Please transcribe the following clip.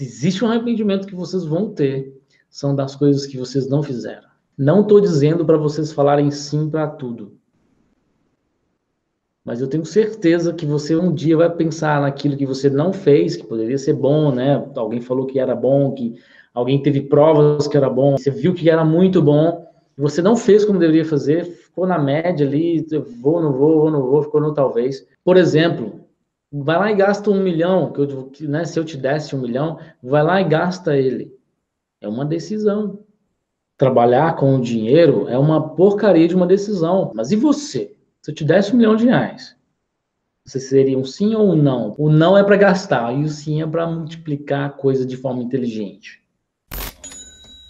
Se existe um arrependimento que vocês vão ter, são das coisas que vocês não fizeram. Não estou dizendo para vocês falarem sim para tudo. Mas eu tenho certeza que você um dia vai pensar naquilo que você não fez, que poderia ser bom, né? Alguém falou que era bom, que alguém teve provas que era bom, você viu que era muito bom, você não fez como deveria fazer, ficou na média ali, vou, não vou, vou, não vou, ficou no talvez. Por exemplo, vai lá e gasta um milhão, que eu, né, se eu te desse um milhão, vai lá e gasta ele. É uma decisão. Trabalhar com o dinheiro é uma porcaria de uma decisão. Mas e você? Se eu te desse um milhão de reais, você seria um sim ou um não? O não é para gastar e o sim é para multiplicar a coisa de forma inteligente.